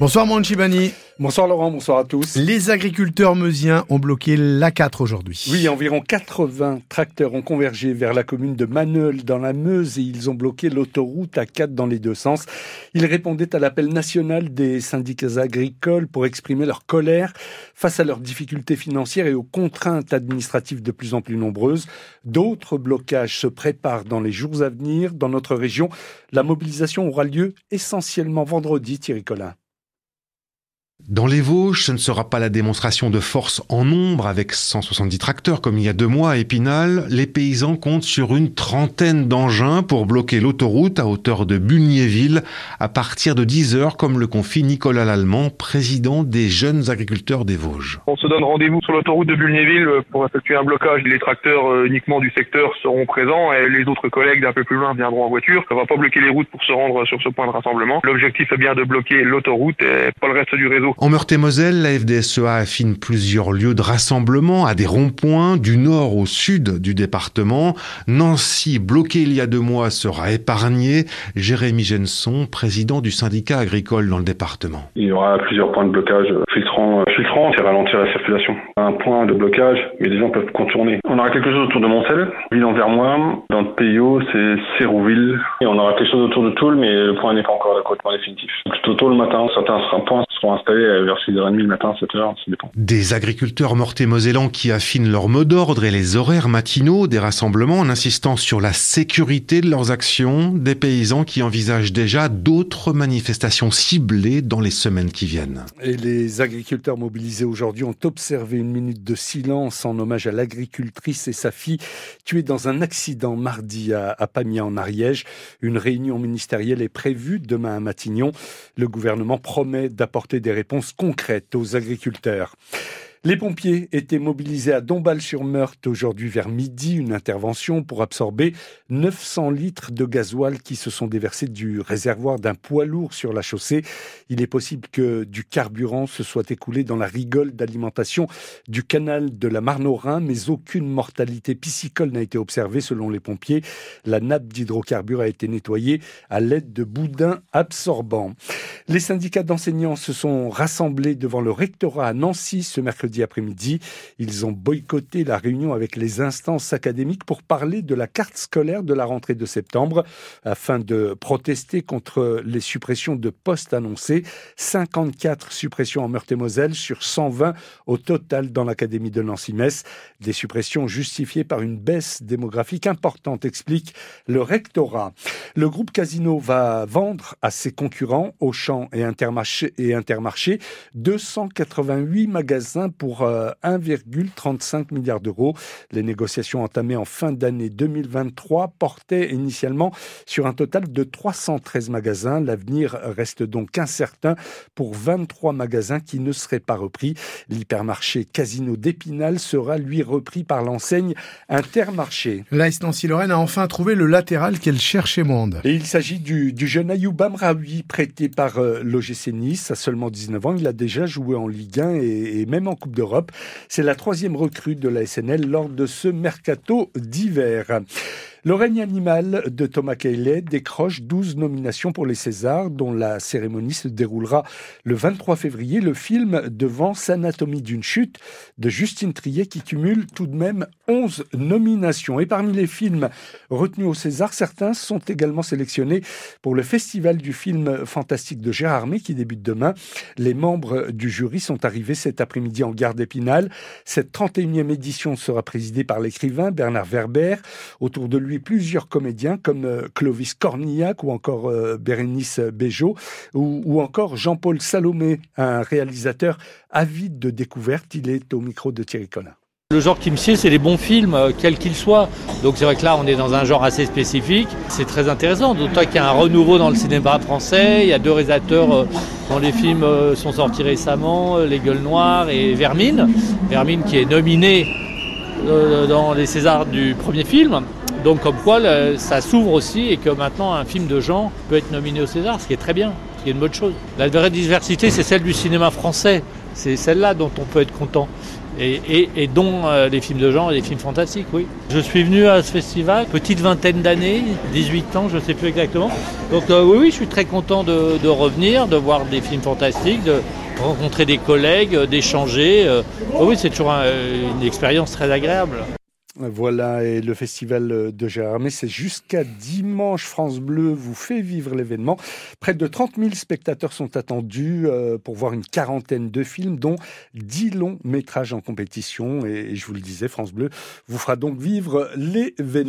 Bonsoir Manchibani. Bonsoir Laurent, bonsoir à tous. Les agriculteurs meusiens ont bloqué l'A4 aujourd'hui. Oui, environ 80 tracteurs ont convergé vers la commune de Maneul dans la Meuse et ils ont bloqué l'autoroute A4 dans les deux sens. Ils répondaient à l'appel national des syndicats agricoles pour exprimer leur colère face à leurs difficultés financières et aux contraintes administratives de plus en plus nombreuses. D'autres blocages se préparent dans les jours à venir dans notre région. La mobilisation aura lieu essentiellement vendredi, Thierry Collin. Dans les Vosges, ce ne sera pas la démonstration de force en nombre avec 170 tracteurs comme il y a deux mois à Épinal. Les paysans comptent sur une trentaine d'engins pour bloquer l'autoroute à hauteur de Bulgnéville à partir de 10 heures, comme le confie Nicolas Lallemand, président des jeunes agriculteurs des Vosges. On se donne rendez-vous sur l'autoroute de Bulgnéville pour effectuer un blocage. Les tracteurs euh, uniquement du secteur seront présents et les autres collègues d'un peu plus loin viendront en voiture. On va pas bloquer les routes pour se rendre sur ce point de rassemblement. L'objectif est bien de bloquer l'autoroute et pas le reste du réseau. En Meurthe-et-Moselle, la FDSEA affine plusieurs lieux de rassemblement à des ronds-points du nord au sud du département. Nancy, bloquée il y a deux mois, sera épargnée. Jérémy Genson, président du syndicat agricole dans le département. Il y aura plusieurs points de blocage filtrants, filtrants, c'est ralentir la circulation. Un point de blocage, mais les gens peuvent contourner. On aura quelque chose autour de Montcel, ville en Vermois. Dans le PIO, c'est Sérouville. Et on aura quelque chose autour de Toul, mais le point n'est pas encore complètement définitif. Plutôt tôt le matin, certains points seront installés vers 6h30 le matin, 7h, ça dépend. Des agriculteurs mortés-mosellans qui affinent leur mot d'ordre et les horaires matinaux des rassemblements en insistant sur la sécurité de leurs actions, des paysans qui envisagent déjà d'autres manifestations ciblées dans les semaines qui viennent. Et les agriculteurs mobilisés aujourd'hui ont observé une minute de silence en hommage à l'agricultrice et sa fille tuées dans un accident mardi à, à Pamiers en Ariège. Une réunion ministérielle est prévue demain à Matignon. Le gouvernement promet d'apporter des réponses concrètes aux agriculteurs. Les pompiers étaient mobilisés à Dombasle-sur-Meurthe aujourd'hui vers midi, une intervention pour absorber 900 litres de gasoil qui se sont déversés du réservoir d'un poids lourd sur la chaussée. Il est possible que du carburant se soit écoulé dans la rigole d'alimentation du canal de la Marne Rhin, mais aucune mortalité piscicole n'a été observée selon les pompiers. La nappe d'hydrocarbures a été nettoyée à l'aide de boudins absorbants. Les syndicats d'enseignants se sont rassemblés devant le rectorat à Nancy ce mercredi après-midi. Ils ont boycotté la réunion avec les instances académiques pour parler de la carte scolaire de la rentrée de septembre afin de protester contre les suppressions de postes annoncées. 54 suppressions en Meurthe-et-Moselle sur 120 au total dans l'académie de Nancy-Metz. Des suppressions justifiées par une baisse démographique importante, explique le rectorat. Le groupe Casino va vendre à ses concurrents, Auchan et Intermarché, et Intermarché 288 magasins pour 1,35 euh, milliard d'euros. Les négociations entamées en fin d'année 2023 portaient initialement sur un total de 313 magasins. L'avenir reste donc incertain pour 23 magasins qui ne seraient pas repris. L'hypermarché Casino d'Épinal sera lui repris par l'enseigne Intermarché. L'AS Nancy-Lorraine a enfin trouvé le latéral qu'elle cherchait monde. Et il s'agit du, du, jeune Ayoub Amraoui, prêté par euh, l'OGC Nice à seulement 19 ans. Il a déjà joué en Ligue 1 et, et même en Coupe d'Europe. C'est la troisième recrue de la SNL lors de ce mercato d'hiver. Le règne animal de Thomas Caillet décroche 12 nominations pour les Césars, dont la cérémonie se déroulera le 23 février. Le film devant S'anatomie d'une chute de Justine Triet qui cumule tout de même 11 nominations. Et parmi les films retenus au César, certains sont également sélectionnés pour le Festival du film fantastique de Gérard May qui débute demain. Les membres du jury sont arrivés cet après-midi en gare d'Épinal. Cette 31e édition sera présidée par l'écrivain Bernard Werber. Autour de lui, plusieurs comédiens comme euh, Clovis Cornillac ou encore euh, Bérénice Bejo ou, ou encore Jean-Paul Salomé, un réalisateur avide de découvertes. Il est au micro de Thierry Collin. Le genre qui me sied, c'est les bons films, euh, quels qu'ils soient. Donc c'est vrai que là, on est dans un genre assez spécifique. C'est très intéressant, d'autant qu'il y a un renouveau dans le cinéma français. Il y a deux réalisateurs dont les films sont sortis récemment, Les Gueules Noires et Vermine. Vermine qui est nominé dans les Césars du premier film. Donc comme quoi ça s'ouvre aussi et que maintenant un film de genre peut être nominé au César, ce qui est très bien, ce qui est une bonne chose. La vraie diversité, c'est celle du cinéma français. C'est celle-là dont on peut être content. Et, dont euh, les films de genre et les films fantastiques, oui. Je suis venu à ce festival, petite vingtaine d'années, 18 ans, je ne sais plus exactement. Donc euh, oui, oui, je suis très content de, revenir, de voir des films fantastiques, de rencontrer des collègues, d'échanger. oui, c'est toujours une expérience très agréable. Voilà, et le festival de Gérardmer, c'est jusqu'à dimanche. France Bleu vous fait vivre l'événement. Près de 30 000 spectateurs sont attendus euh, pour voir une quarantaine de films, dont 10 longs métrages en compétition. Et je vous le disais, France Bleu vous fera donc vivre l'événement.